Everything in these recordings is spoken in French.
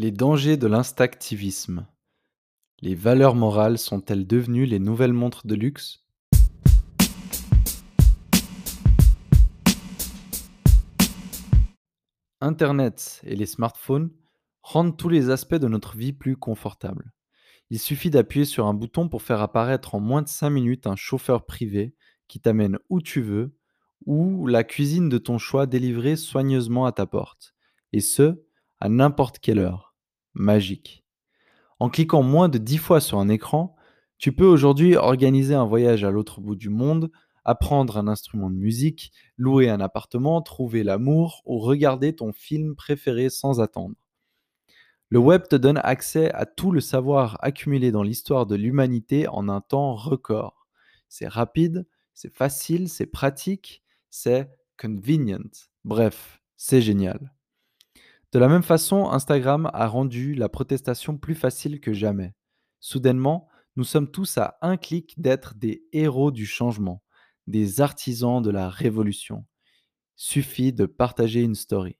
Les dangers de l'instactivisme. Les valeurs morales sont-elles devenues les nouvelles montres de luxe? Internet et les smartphones rendent tous les aspects de notre vie plus confortables. Il suffit d'appuyer sur un bouton pour faire apparaître en moins de 5 minutes un chauffeur privé qui t'amène où tu veux ou la cuisine de ton choix délivrée soigneusement à ta porte. Et ce, à n'importe quelle heure. Magique. En cliquant moins de 10 fois sur un écran, tu peux aujourd'hui organiser un voyage à l'autre bout du monde, apprendre un instrument de musique, louer un appartement, trouver l'amour ou regarder ton film préféré sans attendre. Le web te donne accès à tout le savoir accumulé dans l'histoire de l'humanité en un temps record. C'est rapide, c'est facile, c'est pratique, c'est convenient. Bref, c'est génial. De la même façon, Instagram a rendu la protestation plus facile que jamais. Soudainement, nous sommes tous à un clic d'être des héros du changement, des artisans de la révolution. Suffit de partager une story.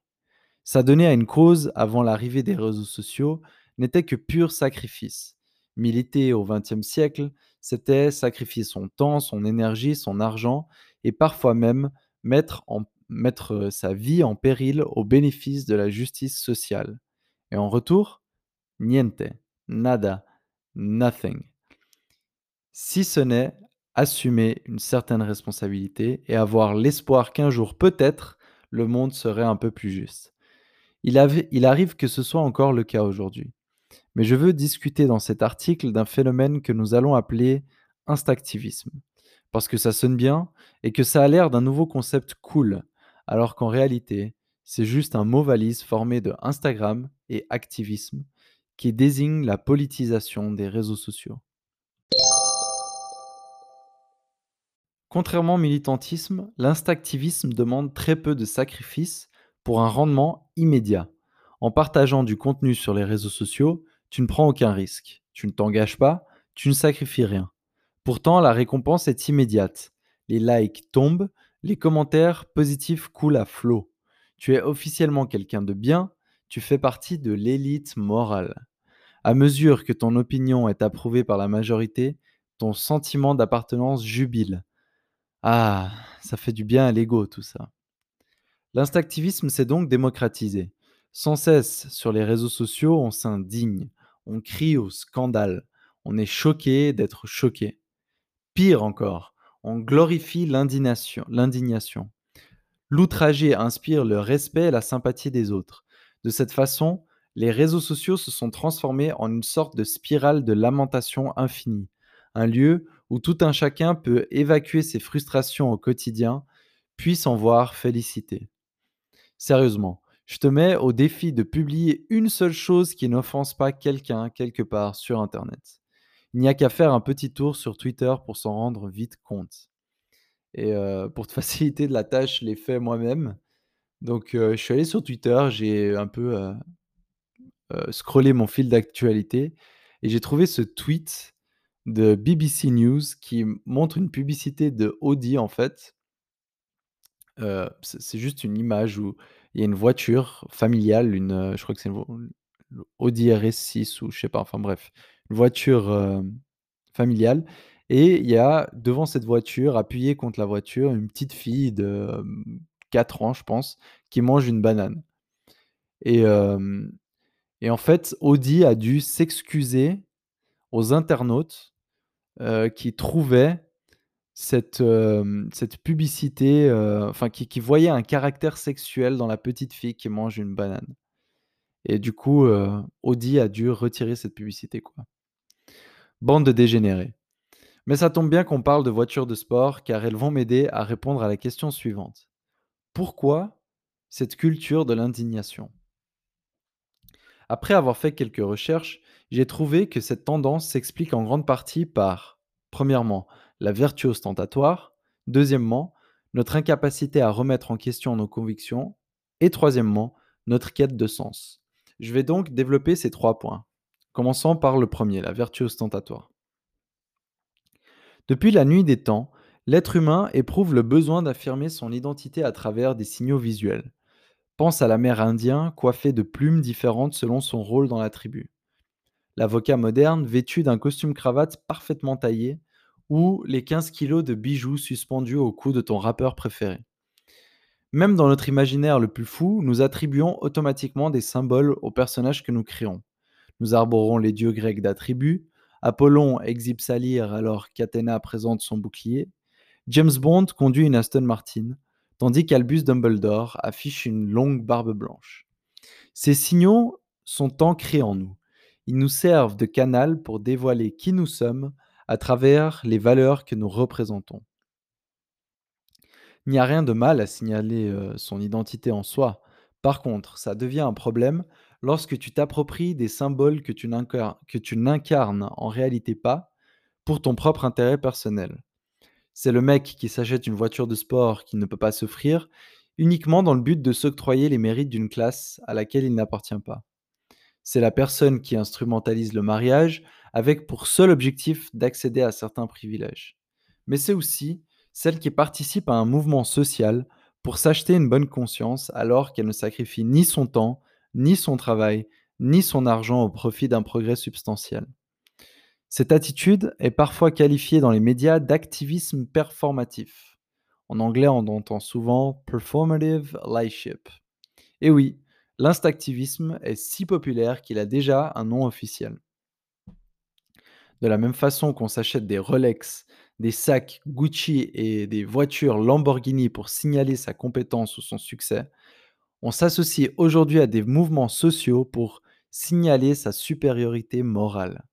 S'adonner à une cause avant l'arrivée des réseaux sociaux n'était que pur sacrifice. Militer au XXe siècle, c'était sacrifier son temps, son énergie, son argent et parfois même mettre, en, mettre sa vie en péril au bénéfice de la justice sociale. Et en retour, niente, nada, nothing. Si ce n'est assumer une certaine responsabilité et avoir l'espoir qu'un jour peut-être le monde serait un peu plus juste. Il, arrive que ce soit encore le cas aujourd'hui. Mais je veux discuter dans cet article d'un phénomène que nous allons appeler instactivisme. Parce que ça sonne bien et que ça a l'air d'un nouveau concept cool, alors qu'en réalité, c'est juste un mot valise formé de Instagram et activisme qui désigne la politisation des réseaux sociaux. Contrairement au militantisme, l'instactivisme demande très peu de sacrifices pour un rendement immédiat. En partageant du contenu sur les réseaux sociaux, tu ne prends aucun risque, tu ne t'engages pas, tu ne sacrifies rien. Pourtant, la récompense est immédiate. Les likes tombent, les commentaires positifs coulent à flot. Tu es officiellement quelqu'un de bien, tu fais partie de l'élite morale. À mesure que ton opinion est approuvée par la majorité, ton sentiment d'appartenance jubile. Ah, ça fait du bien à l'ego tout ça. L'instactivisme s'est donc démocratisé. Sans cesse, sur les réseaux sociaux, on s'indigne, on crie au scandale, on est choqué d'être choqué. Pire encore, on glorifie l'indignation. L'outragé inspire le respect et la sympathie des autres. De cette façon, les réseaux sociaux se sont transformés en une sorte de spirale de lamentation infinie, un lieu où tout un chacun peut évacuer ses frustrations au quotidien, puis s'en voir félicité. Sérieusement, je te mets au défi de publier une seule chose qui n'offense pas quelqu'un quelque part sur Internet. Il n'y a qu'à faire un petit tour sur Twitter pour s'en rendre vite compte. Et pour te faciliter de la tâche, je l'ai fait moi-même. Donc, je suis allé sur Twitter, j'ai un peu scrollé mon fil d'actualité et j'ai trouvé ce tweet de BBC News qui montre une publicité de Audi en fait. c'est juste une image où il y a une voiture familiale, une, je crois que c'est une Audi RS6 ou je sais pas, enfin bref, voiture familiale. Et il y a devant cette voiture, appuyée contre la voiture, une petite fille de 4 ans, je pense, qui mange une banane. Et, et en fait, Audi a dû s'excuser aux internautes qui trouvaient cette, cette publicité, enfin qui, qui voyaient un caractère sexuel dans la petite fille qui mange une banane. Et du coup, Audi a dû retirer cette publicité, quoi. Bande de dégénérés. Mais ça tombe bien qu'on parle de voitures de sport car elles vont m'aider à répondre à la question suivante. Pourquoi cette culture de l'indignation? Après avoir fait quelques recherches, j'ai trouvé que cette tendance s'explique en grande partie par, premièrement, la vertu ostentatoire, deuxièmement, notre incapacité à remettre en question nos convictions, et troisièmement, notre quête de sens. Je vais donc développer ces trois points. Commençons par le premier, la vertu ostentatoire. Depuis la nuit des temps, l'être humain éprouve le besoin d'affirmer son identité à travers des signaux visuels. Pense à l'Amérindien coiffé de plumes différentes selon son rôle dans la tribu. L'avocat moderne vêtu d'un costume cravate parfaitement taillé ou les 15 kilos de bijoux suspendus au cou de ton rappeur préféré. Même dans notre imaginaire le plus fou, nous attribuons automatiquement des symboles aux personnages que nous créons. Nous arborons les dieux grecs d'attributs, Apollon exhibe sa lyre alors qu'Athéna présente son bouclier, James Bond conduit une Aston Martin, tandis qu'Albus Dumbledore affiche une longue barbe blanche. Ces signaux sont ancrés en nous. Ils nous servent de canal pour dévoiler qui nous sommes à travers les valeurs que nous représentons. Il n'y a rien de mal à signaler euh, son identité en soi. Par contre, ça devient un problème lorsque tu t'appropries des symboles que tu n'incarnes en réalité pas pour ton propre intérêt personnel. C'est le mec qui s'achète une voiture de sport qu'il ne peut pas s'offrir uniquement dans le but de s'octroyer les mérites d'une classe à laquelle il n'appartient pas. C'est la personne qui instrumentalise le mariage avec pour seul objectif d'accéder à certains privilèges. Mais c'est aussi celle qui participe à un mouvement social pour s'acheter une bonne conscience alors qu'elle ne sacrifie ni son temps, ni son travail, ni son argent au profit d'un progrès substantiel. Cette attitude est parfois qualifiée dans les médias d'activisme performatif. En anglais, on entend souvent performative leadership. Et oui, l'instactivisme est si populaire qu'il a déjà un nom officiel. De la même façon qu'on s'achète des Rolex, des sacs Gucci et des voitures Lamborghini pour signaler sa compétence ou son succès, on s'associe aujourd'hui à des mouvements sociaux pour signaler sa supériorité morale.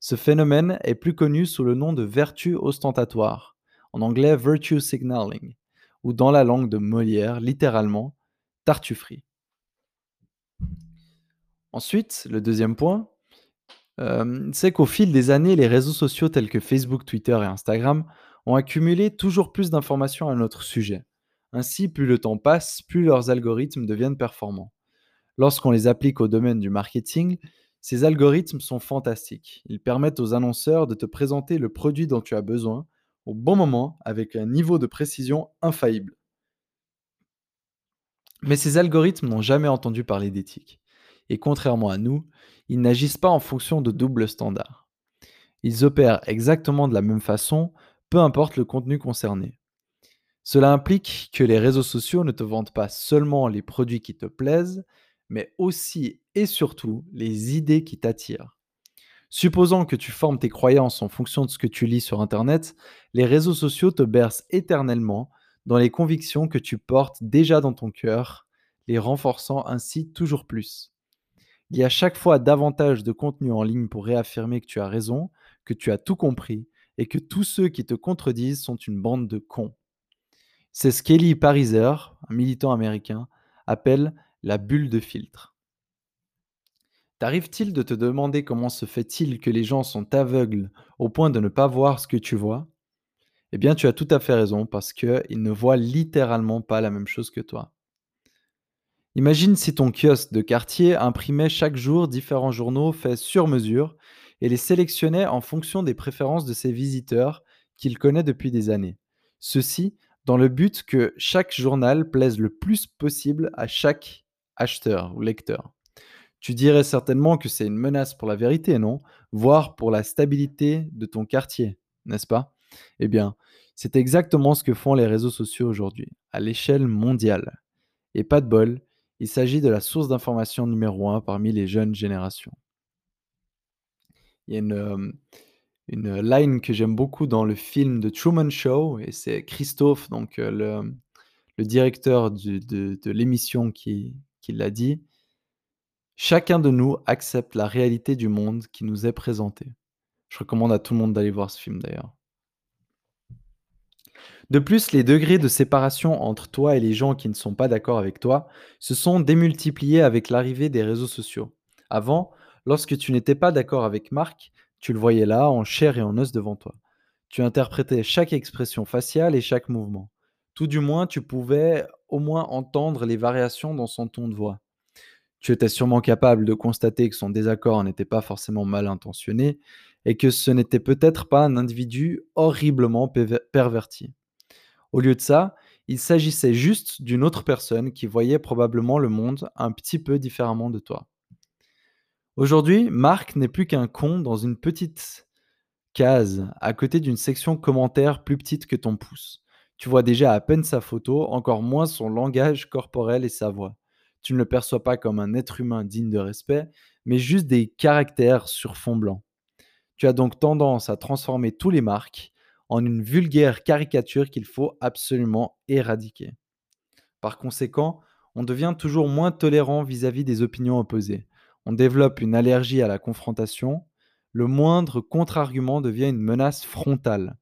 Ce phénomène est plus connu sous le nom de vertu ostentatoire, en anglais virtue signaling, ou dans la langue de Molière, littéralement tartufferie. Ensuite, le deuxième point, euh, c'est qu'au fil des années, les réseaux sociaux tels que Facebook, Twitter et Instagram ont accumulé toujours plus d'informations à notre sujet. Ainsi, plus le temps passe, plus leurs algorithmes deviennent performants. Lorsqu'on les applique au domaine du marketing, ces algorithmes sont fantastiques. Ils permettent aux annonceurs de te présenter le produit dont tu as besoin au bon moment avec un niveau de précision infaillible. Mais ces algorithmes n'ont jamais entendu parler d'éthique. Et contrairement à nous, ils n'agissent pas en fonction de doubles standards. Ils opèrent exactement de la même façon, peu importe le contenu concerné. Cela implique que les réseaux sociaux ne te vendent pas seulement les produits qui te plaisent, mais aussi et surtout les idées qui t'attirent. Supposons que tu formes tes croyances en fonction de ce que tu lis sur Internet, les réseaux sociaux te bercent éternellement dans les convictions que tu portes déjà dans ton cœur, les renforçant ainsi toujours plus. Il y a chaque fois davantage de contenu en ligne pour réaffirmer que tu as raison, que tu as tout compris et que tous ceux qui te contredisent sont une bande de cons. C'est ce qu'Eli Pariser, un militant américain, appelle la bulle de filtre. T'arrive-t-il de te demander comment se fait-il que les gens sont aveugles au point de ne pas voir ce que tu vois? Eh bien, tu as tout à fait raison parce qu'ils ne voient littéralement pas la même chose que toi. Imagine si ton kiosque de quartier imprimait chaque jour différents journaux faits sur mesure et les sélectionnait en fonction des préférences de ses visiteurs qu'il connaît depuis des années. Ceci dans le but que chaque journal plaise le plus possible à chaque acheteur ou lecteur. Tu dirais certainement que c'est une menace pour la vérité, non? Voire pour la stabilité de ton quartier, n'est-ce pas? Eh bien, c'est exactement ce que font les réseaux sociaux aujourd'hui, à l'échelle mondiale. Et pas de bol, il s'agit de la source d'information numéro un parmi les jeunes générations. Il y a une, euh, une line que j'aime beaucoup dans le film de Truman Show, et c'est Christophe, donc euh, le, le directeur de, de l'émission, qui, qui l'a dit. Chacun de nous accepte la réalité du monde qui nous est présentée. Je recommande à tout le monde d'aller voir ce film d'ailleurs. De plus, les degrés de séparation entre toi et les gens qui ne sont pas d'accord avec toi se sont démultipliés avec l'arrivée des réseaux sociaux. Avant, lorsque tu n'étais pas d'accord avec Marc, tu le voyais là, en chair et en os devant toi. Tu interprétais chaque expression faciale et chaque mouvement. Tout du moins, tu pouvais au moins entendre les variations dans son ton de voix. Tu étais sûrement capable de constater que son désaccord n'était pas forcément mal intentionné et que ce n'était peut-être pas un individu horriblement perverti. Au lieu de ça, Il s'agissait juste d'une autre personne qui voyait probablement le monde un petit peu différemment de toi. Aujourd'hui, Marc n'est plus qu'un con dans une petite case à côté d'une section commentaires plus petite que ton pouce. Tu vois déjà à peine sa photo, encore moins son langage corporel et sa voix. Tu ne le perçois pas comme un être humain digne de respect, mais juste des caractères sur fond blanc. Tu as donc tendance à transformer tous les marques en une vulgaire caricature qu'il faut absolument éradiquer. Par conséquent, on devient toujours moins tolérant vis-à-vis des opinions opposées. On développe une allergie à la confrontation. Le moindre contre-argument devient une menace frontale.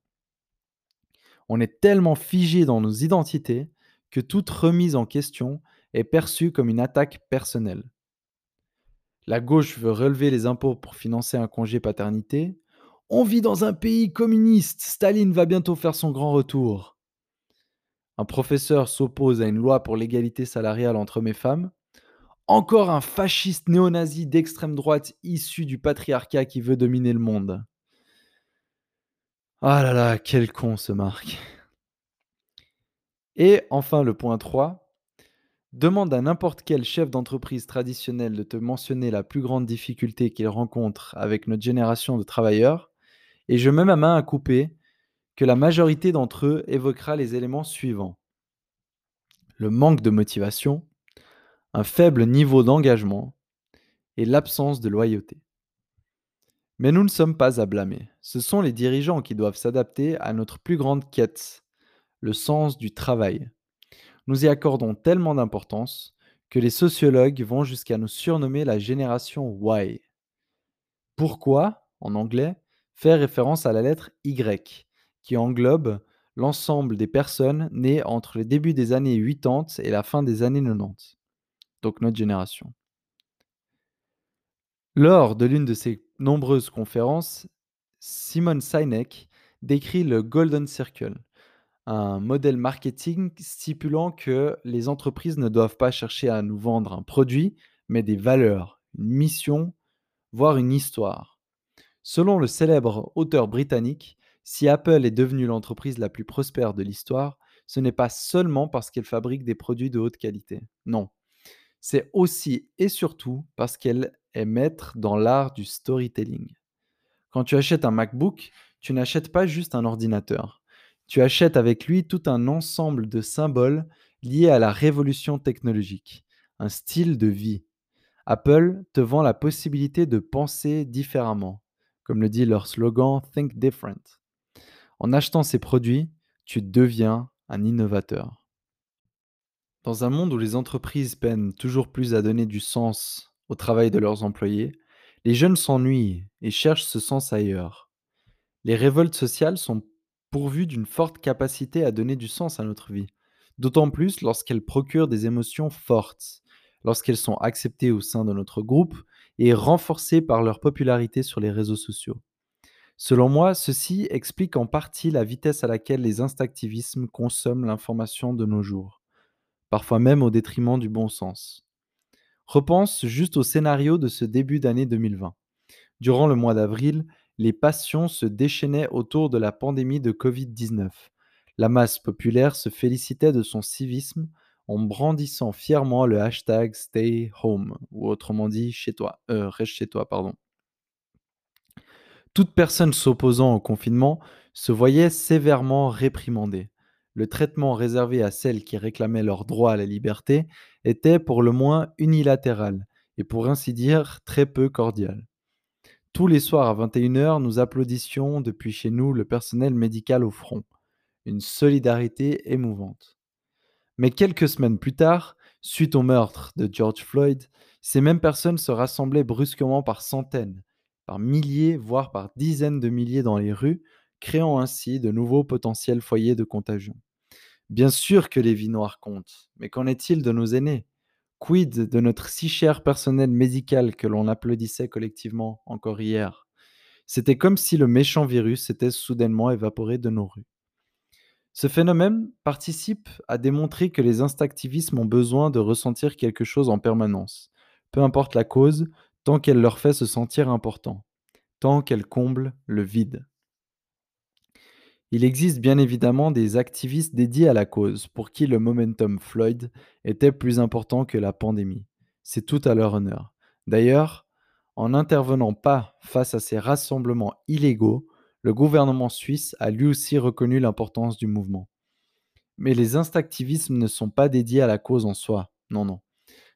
On est tellement figé dans nos identités que toute remise en question est perçue comme une attaque personnelle. La gauche veut relever les impôts pour financer un congé paternité. On vit dans un pays communiste. Staline va bientôt faire son grand retour. Un professeur s'oppose à une loi pour l'égalité salariale entre hommes et femmes. Encore un fasciste néo-nazi d'extrême droite issu du patriarcat qui veut dominer le monde. Ah là là, quel con ce Marc. Et enfin le point 3, Demande à n'importe quel chef d'entreprise traditionnel de te mentionner la plus grande difficulté qu'il rencontre avec notre génération de travailleurs, et je mets ma main à couper que la majorité d'entre eux évoquera les éléments suivants. Le manque de motivation, un faible niveau d'engagement et l'absence de loyauté. Mais nous ne sommes pas à blâmer. Ce sont les dirigeants qui doivent s'adapter à notre plus grande quête, le sens du travail. Nous y accordons tellement d'importance que les sociologues vont jusqu'à nous surnommer la génération Y. Pourquoi, en anglais, faire référence à la lettre Y, qui englobe l'ensemble des personnes nées entre le début des années 80 et la fin des années 90, donc notre génération. Lors de l'une de ses nombreuses conférences, Simon Sinek décrit le Golden Circle, un modèle marketing stipulant que les entreprises ne doivent pas chercher à nous vendre un produit, mais des valeurs, une mission, voire une histoire. Selon le célèbre auteur britannique, si Apple est devenue l'entreprise la plus prospère de l'histoire, ce n'est pas seulement parce qu'elle fabrique des produits de haute qualité. Non. C'est aussi et surtout parce qu'elle est maître dans l'art du storytelling. Quand tu achètes un MacBook, tu n'achètes pas juste un ordinateur. Tu achètes avec lui tout un ensemble de symboles liés à la révolution technologique, un style de vie. Apple te vend la possibilité de penser différemment, comme le dit leur slogan Think Different. En achetant ces produits, tu deviens un innovateur. Dans un monde où les entreprises peinent toujours plus à donner du sens au travail de leurs employés, les jeunes s'ennuient et cherchent ce sens ailleurs. Les révoltes sociales sont pourvu d'une forte capacité à donner du sens à notre vie, d'autant plus lorsqu'elles procurent des émotions fortes, lorsqu'elles sont acceptées au sein de notre groupe et renforcées par leur popularité sur les réseaux sociaux. Selon moi, ceci explique en partie la vitesse à laquelle les instinctivismes consomment l'information de nos jours, parfois même au détriment du bon sens. Repense juste au scénario de ce début d'année 2020. Durant le mois d'avril, les passions se déchaînaient autour de la pandémie de Covid-19. La masse populaire se félicitait de son civisme en brandissant fièrement le hashtag Stay Home, ou autrement dit chez toi, euh, reste chez toi, pardon. Toute personne s'opposant au confinement se voyait sévèrement réprimandée. Le traitement réservé à celles qui réclamaient leur droit à la liberté était pour le moins unilatéral et pour ainsi dire très peu cordial. Tous les soirs à 21h, nous applaudissions depuis chez nous le personnel médical au front. Une solidarité émouvante. Mais quelques semaines plus tard, suite au meurtre de George Floyd, ces mêmes personnes se rassemblaient brusquement par centaines, par milliers, voire par dizaines de milliers dans les rues, créant ainsi de nouveaux potentiels foyers de contagion. Bien sûr que les vies noires comptent, mais qu'en est-il de nos aînés? Quid de notre si cher personnel médical que l'on applaudissait collectivement encore hier? C'était comme si le méchant virus s'était soudainement évaporé de nos rues. Ce phénomène participe à démontrer que les instinctivismes ont besoin de ressentir quelque chose en permanence, peu importe la cause, tant qu'elle leur fait se sentir important, tant qu'elle comble le vide. Il existe bien évidemment des activistes dédiés à la cause pour qui le momentum Floyd était plus important que la pandémie. C'est tout à leur honneur. D'ailleurs, en n'intervenant pas face à ces rassemblements illégaux, le gouvernement suisse a lui aussi reconnu l'importance du mouvement. Mais les instactivismes ne sont pas dédiés à la cause en soi. Non, non.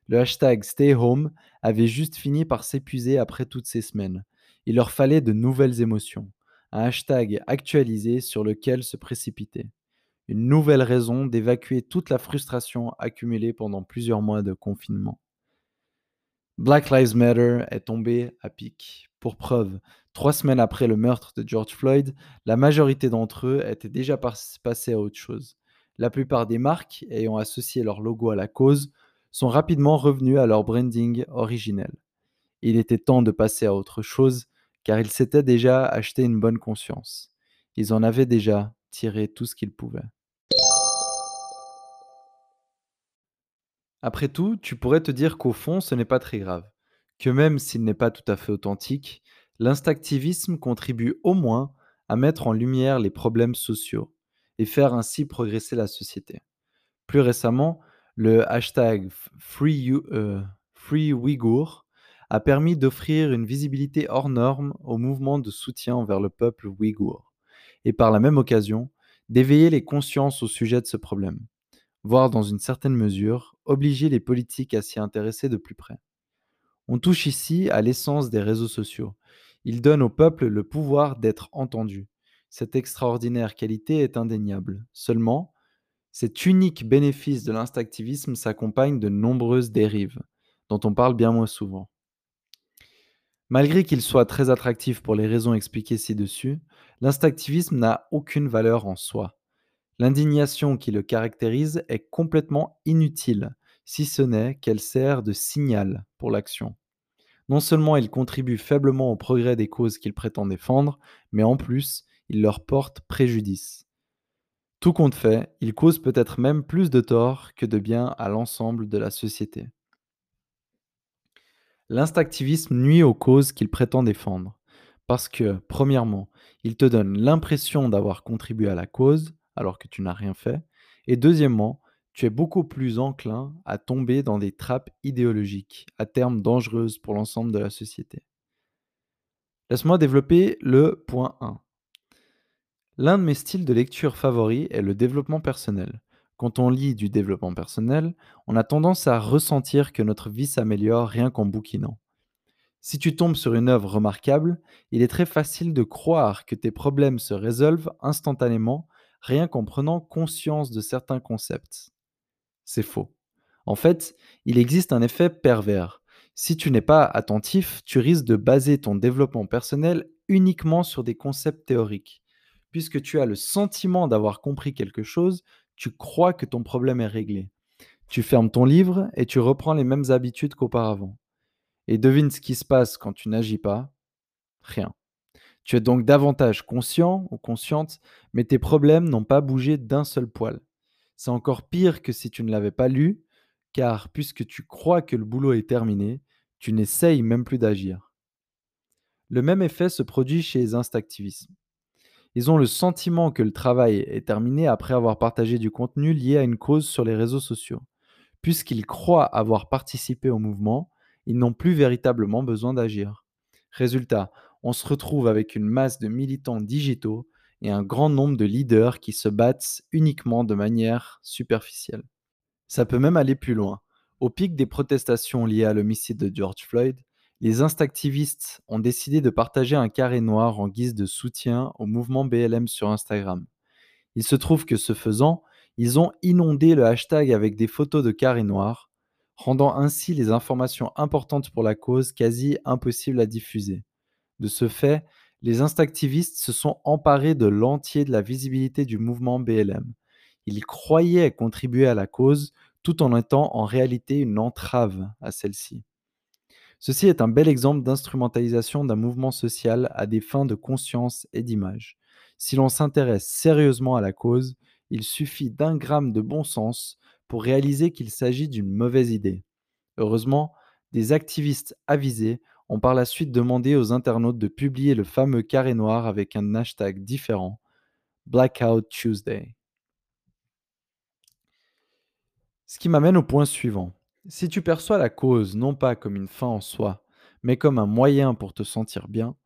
Le hashtag Stay Home avait juste fini par s'épuiser après toutes ces semaines. Il leur fallait de nouvelles émotions, un hashtag actualisé sur lequel se précipiter. Une nouvelle raison d'évacuer toute la frustration accumulée pendant plusieurs mois de confinement. Black Lives Matter est tombé à pic. Pour preuve, trois semaines après le meurtre de George Floyd, la majorité d'entre eux étaient déjà passés à autre chose. La plupart des marques ayant associé leur logo à la cause sont rapidement revenus à leur branding originel. Il était temps de passer à autre chose car ils s'étaient déjà acheté une bonne conscience. Ils en avaient déjà tiré tout ce qu'ils pouvaient. Après tout, tu pourrais te dire qu'au fond, ce n'est pas très grave, que même s'il n'est pas tout à fait authentique, l'instactivisme contribue au moins à mettre en lumière les problèmes sociaux et faire ainsi progresser la société. Plus récemment, le hashtag Free, euh, a permis d'offrir une visibilité hors norme au mouvement de soutien envers le peuple ouïghour, et par la même occasion, d'éveiller les consciences au sujet de ce problème, voire dans une certaine mesure, obliger les politiques à s'y intéresser de plus près. On touche ici à l'essence des réseaux sociaux. Ils donnent au peuple le pouvoir d'être entendu. Cette extraordinaire qualité est indéniable. Seulement, cet unique bénéfice de l'instactivisme s'accompagne de nombreuses dérives, dont on parle bien moins souvent. Malgré qu'il soit très attractif pour les raisons expliquées ci-dessus, l'instactivisme n'a aucune valeur en soi. L'indignation qui le caractérise est complètement inutile, si ce n'est qu'elle sert de signal pour l'action. Non seulement il contribue faiblement au progrès des causes qu'il prétend défendre, mais en plus, il leur porte préjudice. Tout compte fait, il cause peut-être même plus de tort que de bien à l'ensemble de la société. L'instactivisme nuit aux causes qu'il prétend défendre, parce que, premièrement, il te donne l'impression d'avoir contribué à la cause, alors que tu n'as rien fait, et deuxièmement, tu es beaucoup plus enclin à tomber dans des trappes idéologiques, à terme dangereuses pour l'ensemble de la société. Laisse-moi développer le point 1. L'un de mes styles de lecture favoris est le développement personnel. Quand on lit du développement personnel, on a tendance à ressentir que notre vie s'améliore rien qu'en bouquinant. Si tu tombes sur une œuvre remarquable, il est très facile de croire que tes problèmes se résolvent instantanément rien qu'en prenant conscience de certains concepts. C'est faux. En fait, il existe un effet pervers. Si tu n'es pas attentif, tu risques de baser ton développement personnel uniquement sur des concepts théoriques puisque tu as le sentiment d'avoir compris quelque chose, tu crois que ton problème est réglé. Tu fermes ton livre et tu reprends les mêmes habitudes qu'auparavant. Et devine ce qui se passe quand tu n'agis pas Rien. Tu es donc davantage conscient ou consciente, mais tes problèmes n'ont pas bougé d'un seul poil. C'est encore pire que si tu ne l'avais pas lu, car puisque tu crois que le boulot est terminé, tu n'essayes même plus d'agir. Le même effet se produit chez les instactivistes. Ils ont le sentiment que le travail est terminé après avoir partagé du contenu lié à une cause sur les réseaux sociaux. Puisqu'ils croient avoir participé au mouvement, ils n'ont plus véritablement besoin d'agir. Résultat, on se retrouve avec une masse de militants digitaux et un grand nombre de leaders qui se battent uniquement de manière superficielle. Ça peut même aller plus loin. Au pic des protestations liées à l'homicide de George Floyd, les instactivistes ont décidé de partager un carré noir en guise de soutien au mouvement BLM sur Instagram. Il se trouve que ce faisant, ils ont inondé le hashtag avec des photos de carrés noirs, rendant ainsi les informations importantes pour la cause quasi impossibles à diffuser. De ce fait, les instactivistes se sont emparés de l'entier de la visibilité du mouvement BLM. Ils croyaient contribuer à la cause tout en étant en réalité une entrave à celle-ci. Ceci est un bel exemple d'instrumentalisation d'un mouvement social à des fins de conscience et d'image. Si l'on s'intéresse sérieusement à la cause, il suffit d'un gramme de bon sens pour réaliser qu'il s'agit d'une mauvaise idée. Heureusement, des activistes avisés ont par la suite demandé aux internautes de publier le fameux carré noir avec un hashtag différent, Blackout Tuesday. Ce qui m'amène au point suivant. Si tu perçois la cause non pas comme une fin en soi, mais comme un moyen pour te sentir bien,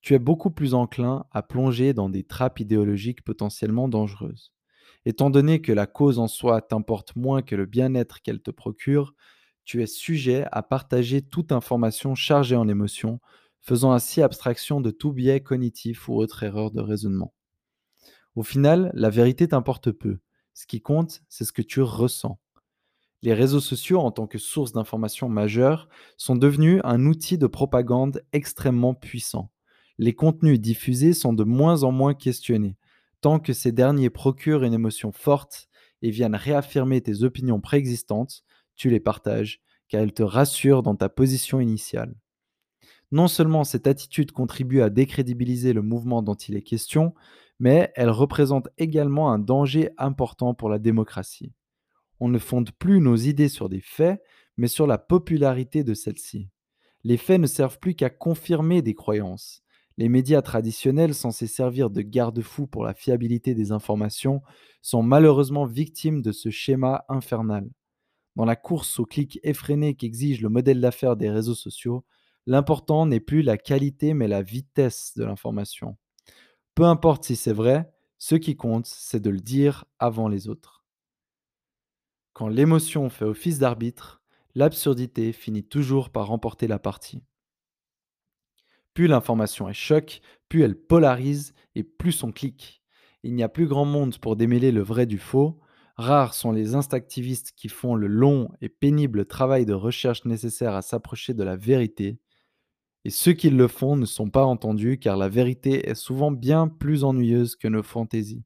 tu es beaucoup plus enclin à plonger dans des trappes idéologiques potentiellement dangereuses. Étant donné que la cause en soi t'importe moins que le bien-être qu'elle te procure, tu es sujet à partager toute information chargée en émotions, faisant ainsi abstraction de tout biais cognitif ou autre erreur de raisonnement. Au final, la vérité t'importe peu. Ce qui compte, c'est ce que tu ressens. Les réseaux sociaux, en tant que source d'information majeure, sont devenus un outil de propagande extrêmement puissant. Les contenus diffusés sont de moins en moins questionnés, tant que ces derniers procurent une émotion forte et viennent réaffirmer tes opinions préexistantes, tu les partages, car elles te rassurent dans ta position initiale. Non seulement cette attitude contribue à décrédibiliser le mouvement dont il est question, mais elle représente également un danger important pour la démocratie. On ne fonde plus nos idées sur des faits, mais sur la popularité de celles-ci. Les faits ne servent plus qu'à confirmer des croyances. Les médias traditionnels, censés servir de garde-fous pour la fiabilité des informations, sont malheureusement victimes de ce schéma infernal. Dans la course au clic effréné qu'exige le modèle d'affaires des réseaux sociaux, L'important n'est plus la qualité, mais la vitesse de l'information. Peu importe si c'est vrai, ce qui compte, c'est de le dire avant les autres. Quand l'émotion fait office d'arbitre, l'absurdité finit toujours par remporter la partie. Plus l'information est choc, plus elle polarise et plus on clique. Il n'y a plus grand monde pour démêler le vrai du faux. Rares sont les instinctivistes qui font le long et pénible travail de recherche nécessaire à s'approcher de la vérité et ceux qui le font ne sont pas entendus car la vérité est souvent bien plus ennuyeuse que nos fantaisies.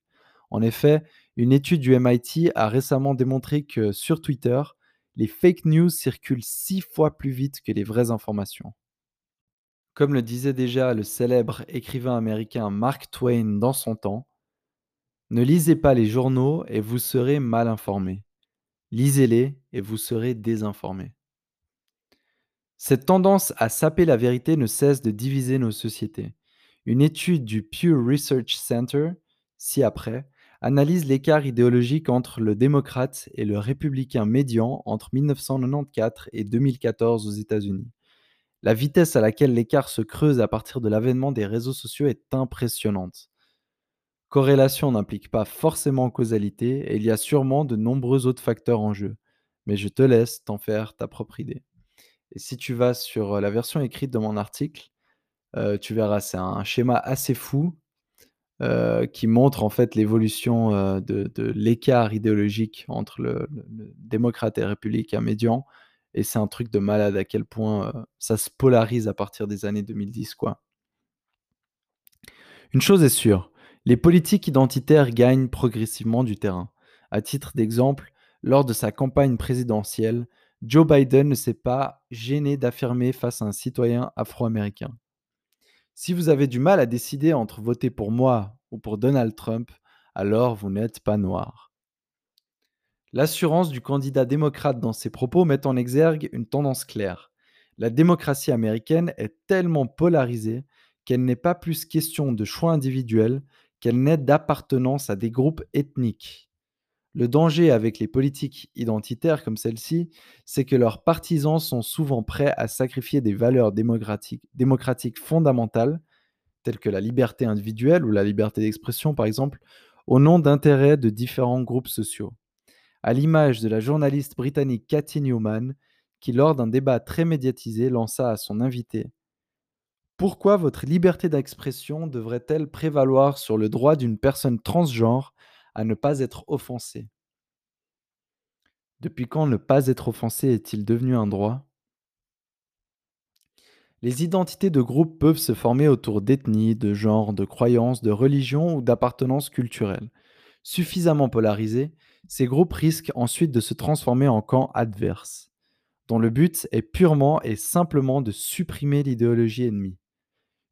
En effet, une étude du MIT a récemment démontré que sur Twitter, les fake news circulent six fois plus vite que les vraies informations. Comme le disait déjà le célèbre écrivain américain Mark Twain dans son temps, ne lisez pas les journaux et vous serez mal informé. Lisez-les et vous serez désinformé. Cette tendance à saper la vérité ne cesse de diviser nos sociétés. Une étude du Pew Research Center, ci-après, analyse l'écart idéologique entre le démocrate et le républicain médian entre 1994 et 2014 aux États-Unis. La vitesse à laquelle l'écart se creuse à partir de l'avènement des réseaux sociaux est impressionnante. Corrélation n'implique pas forcément causalité et il y a sûrement de nombreux autres facteurs en jeu, mais je te laisse t'en faire ta propre idée. Et si tu vas sur la version écrite de mon article, tu verras, c'est un schéma assez fou qui montre en fait l'évolution de, l'écart idéologique entre le, démocrate et républicain médian. Et c'est un truc de malade à quel point ça se polarise à partir des années 2010. Quoi. Une chose est sûre, les politiques identitaires gagnent progressivement du terrain. À titre d'exemple, lors de sa campagne présidentielle, Joe Biden ne s'est pas gêné d'affirmer face à un citoyen afro-américain. Si vous avez du mal à décider entre voter pour moi ou pour Donald Trump, alors vous n'êtes pas noir. L'assurance du candidat démocrate dans ses propos met en exergue une tendance claire. La démocratie américaine est tellement polarisée qu'elle n'est pas plus question de choix individuel qu'elle n'est d'appartenance à des groupes ethniques. Le danger avec les politiques identitaires comme celle-ci, c'est que leurs partisans sont souvent prêts à sacrifier des valeurs démocratiques, fondamentales, telles que la liberté individuelle ou la liberté d'expression par exemple, au nom d'intérêts de différents groupes sociaux. À l'image de la journaliste britannique Cathy Newman, qui lors d'un débat très médiatisé lança à son invité Pourquoi votre liberté d'expression devrait-elle prévaloir sur le droit d'une personne transgenre à ne pas être offensé. Depuis quand ne pas être offensé est-il devenu un droit? Les identités de groupe peuvent se former autour d'ethnies, de genres, de croyances, de religions ou d'appartenances culturelles. Suffisamment polarisés, ces groupes risquent ensuite de se transformer en camps adverses, dont le but est purement et simplement de supprimer l'idéologie ennemie.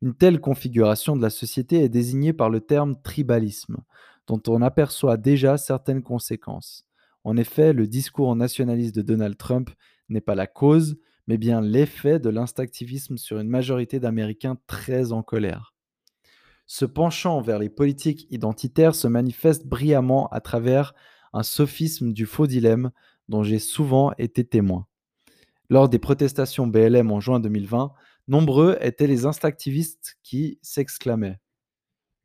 Une telle configuration de la société est désignée par le terme tribalisme, dont on aperçoit déjà certaines conséquences. En effet, le discours nationaliste de Donald Trump n'est pas la cause, mais bien l'effet de l'instinctivisme sur une majorité d'Américains très en colère. Ce penchant vers les politiques identitaires se manifeste brillamment à travers un sophisme du faux dilemme dont j'ai souvent été témoin. Lors des protestations BLM en juin 2020, nombreux étaient les instactivistes qui s'exclamaient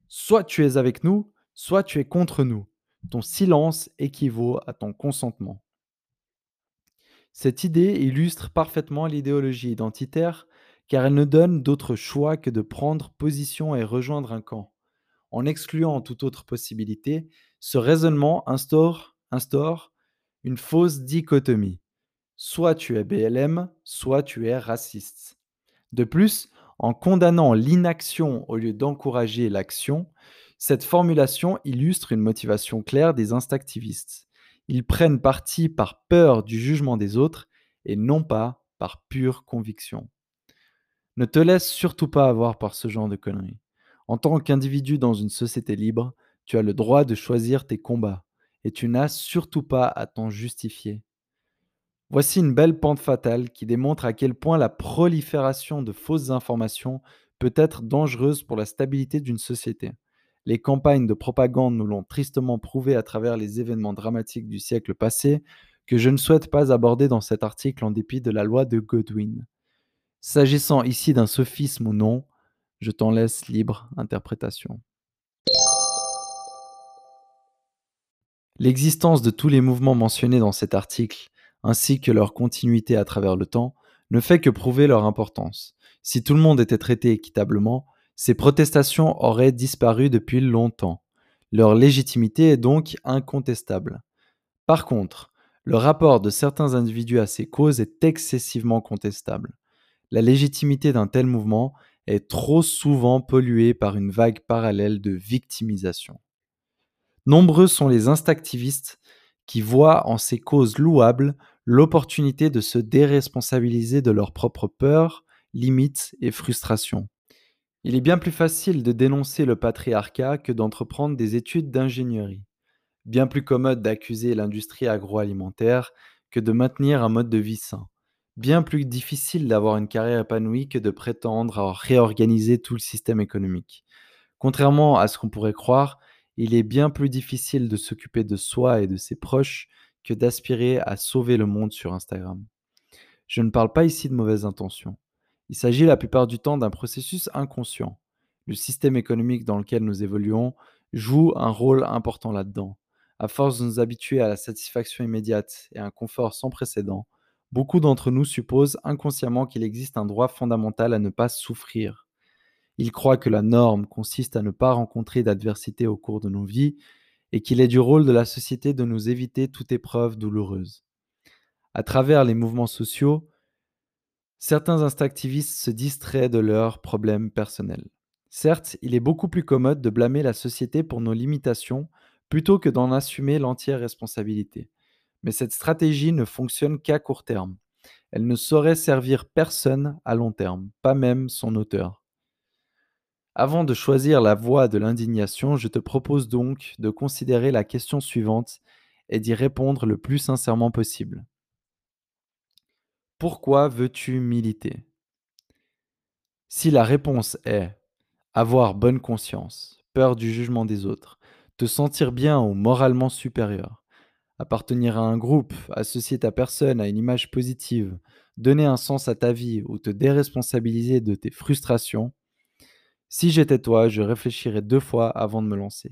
Soit tu es avec nous, soit tu es contre nous. Ton silence équivaut à ton consentement. Cette idée illustre parfaitement l'idéologie identitaire car elle ne donne d'autre choix que de prendre position et rejoindre un camp. En excluant toute autre possibilité, ce raisonnement instaure, une fausse dichotomie. Soit tu es BLM, soit tu es raciste. De plus, en condamnant l'inaction au lieu d'encourager l'action, cette formulation illustre une motivation claire des instactivistes. Ils prennent parti par peur du jugement des autres et non pas par pure conviction. Ne te laisse surtout pas avoir par ce genre de conneries. En tant qu'individu dans une société libre, tu as le droit de choisir tes combats et tu n'as surtout pas à t'en justifier. Voici une belle pente fatale qui démontre à quel point la prolifération de fausses informations peut être dangereuse pour la stabilité d'une société. Les campagnes de propagande nous l'ont tristement prouvé à travers les événements dramatiques du siècle passé, que je ne souhaite pas aborder dans cet article en dépit de la loi de Godwin. S'agissant ici d'un sophisme ou non, je t'en laisse libre interprétation. L'existence de tous les mouvements mentionnés dans cet article ainsi que leur continuité à travers le temps, ne fait que prouver leur importance. Si tout le monde était traité équitablement, ces protestations auraient disparu depuis longtemps. Leur légitimité est donc incontestable. Par contre, le rapport de certains individus à ces causes est excessivement contestable. La légitimité d'un tel mouvement est trop souvent polluée par une vague parallèle de victimisation. Nombreux sont les instactivistes qui voient en ces causes louables l'opportunité de se déresponsabiliser de leurs propres peurs, limites et frustrations. Il est bien plus facile de dénoncer le patriarcat que d'entreprendre des études d'ingénierie. Bien plus commode d'accuser l'industrie agroalimentaire que de maintenir un mode de vie sain. Bien plus difficile d'avoir une carrière épanouie que de prétendre à réorganiser tout le système économique. Contrairement à ce qu'on pourrait croire, il est bien plus difficile de s'occuper de soi et de ses proches que d'aspirer à sauver le monde sur Instagram. Je ne parle pas ici de mauvaises intentions. Il s'agit la plupart du temps d'un processus inconscient. Le système économique dans lequel nous évoluons joue un rôle important là-dedans. À force de nous habituer à la satisfaction immédiate et à un confort sans précédent, beaucoup d'entre nous supposent inconsciemment qu'il existe un droit fondamental à ne pas souffrir. Il croit que la norme consiste à ne pas rencontrer d'adversité au cours de nos vies et qu'il est du rôle de la société de nous éviter toute épreuve douloureuse. À travers les mouvements sociaux, certains instactivistes se distraient de leurs problèmes personnels. Certes, il est beaucoup plus commode de blâmer la société pour nos limitations plutôt que d'en assumer l'entière responsabilité. Mais cette stratégie ne fonctionne qu'à court terme. Elle ne saurait servir personne à long terme, pas même son auteur. Avant de choisir la voie de l'indignation, je te propose donc de considérer la question suivante et d'y répondre le plus sincèrement possible. Pourquoi veux-tu militer? Si la réponse est avoir bonne conscience, peur du jugement des autres, te sentir bien ou moralement supérieur, appartenir à un groupe, associer ta personne à une image positive, donner un sens à ta vie ou te déresponsabiliser de tes frustrations, si j'étais toi, je réfléchirais deux fois avant de me lancer.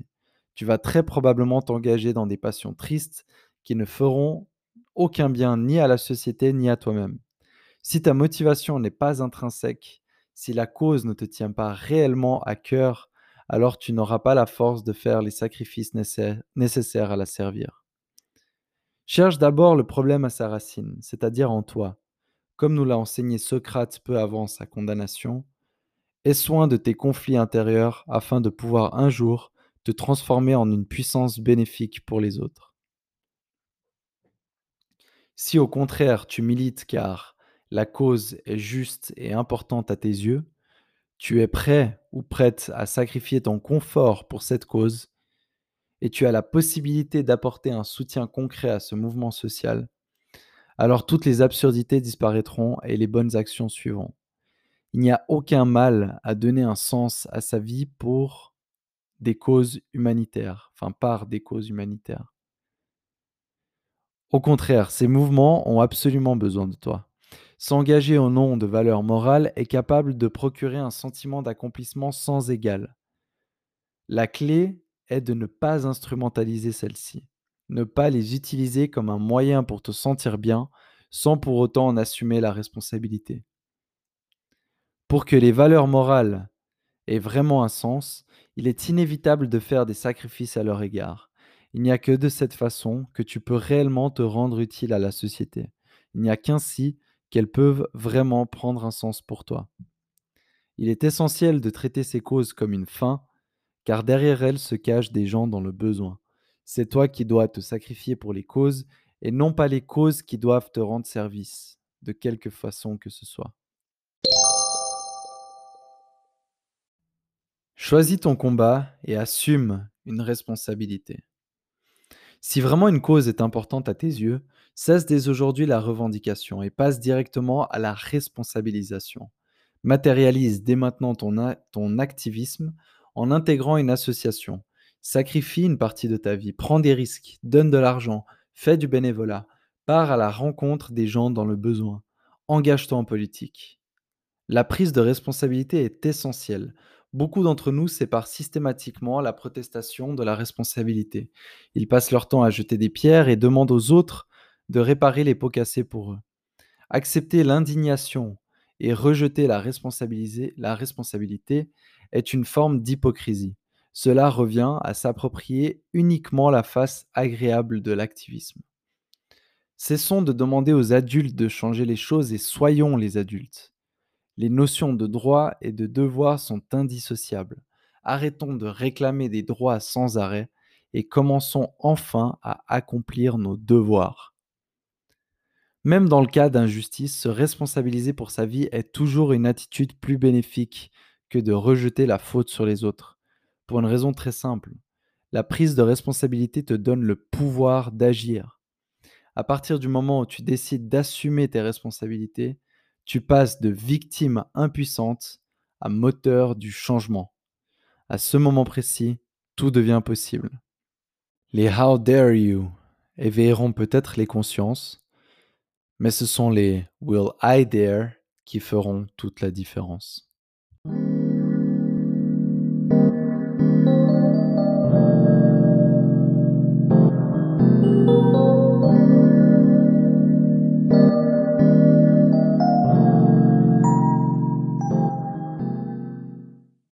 Tu vas très probablement t'engager dans des passions tristes qui ne feront aucun bien ni à la société ni à toi-même. Si ta motivation n'est pas intrinsèque, si la cause ne te tient pas réellement à cœur, alors tu n'auras pas la force de faire les sacrifices nécessaires à la servir. Cherche d'abord le problème à sa racine, c'est-à-dire en toi. Comme nous l'a enseigné Socrate peu avant sa condamnation, Aie soin de tes conflits intérieurs afin de pouvoir un jour te transformer en une puissance bénéfique pour les autres. Si au contraire tu milites car la cause est juste et importante à tes yeux, tu es prêt ou prête à sacrifier ton confort pour cette cause, et tu as la possibilité d'apporter un soutien concret à ce mouvement social, alors toutes les absurdités disparaîtront et les bonnes actions suivront. Il n'y a aucun mal à donner un sens à sa vie pour des causes humanitaires, enfin par des causes humanitaires. Au contraire, ces mouvements ont absolument besoin de toi. S'engager au nom de valeurs morales est capable de procurer un sentiment d'accomplissement sans égal. La clé est de ne pas instrumentaliser celles-ci, ne pas les utiliser comme un moyen pour te sentir bien sans pour autant en assumer la responsabilité. Pour que les valeurs morales aient vraiment un sens, il est inévitable de faire des sacrifices à leur égard. Il n'y a que de cette façon que tu peux réellement te rendre utile à la société. Il n'y a qu'ainsi qu'elles peuvent vraiment prendre un sens pour toi. Il est essentiel de traiter ces causes comme une fin, car derrière elles se cachent des gens dans le besoin. C'est toi qui dois te sacrifier pour les causes et non pas les causes qui doivent te rendre service, de quelque façon que ce soit. Choisis ton combat et assume une responsabilité. Si vraiment une cause est importante à tes yeux, cesse dès aujourd'hui la revendication et passe directement à la responsabilisation. Matérialise dès maintenant ton, ton activisme en intégrant une association. Sacrifie une partie de ta vie, prends des risques, donne de l'argent, fais du bénévolat, pars à la rencontre des gens dans le besoin, engage-toi en politique. La prise de responsabilité est essentielle. Beaucoup d'entre nous séparent systématiquement la protestation de la responsabilité. Ils passent leur temps à jeter des pierres et demandent aux autres de réparer les pots cassés pour eux. Accepter l'indignation et rejeter la, responsabilité est une forme d'hypocrisie. Cela revient à s'approprier uniquement la face agréable de l'activisme. Cessons de demander aux adultes de changer les choses et soyons les adultes. Les notions de droit et de devoir sont indissociables. Arrêtons de réclamer des droits sans arrêt et commençons enfin à accomplir nos devoirs. Même dans le cas d'injustice, se responsabiliser pour sa vie est toujours une attitude plus bénéfique que de rejeter la faute sur les autres. Pour une raison très simple. La prise de responsabilité te donne le pouvoir d'agir. À partir du moment où tu décides d'assumer tes responsabilités, tu passes de victime impuissante à moteur du changement. À ce moment précis, tout devient possible. Les How dare you éveilleront peut-être les consciences, mais ce sont les Will I dare qui feront toute la différence.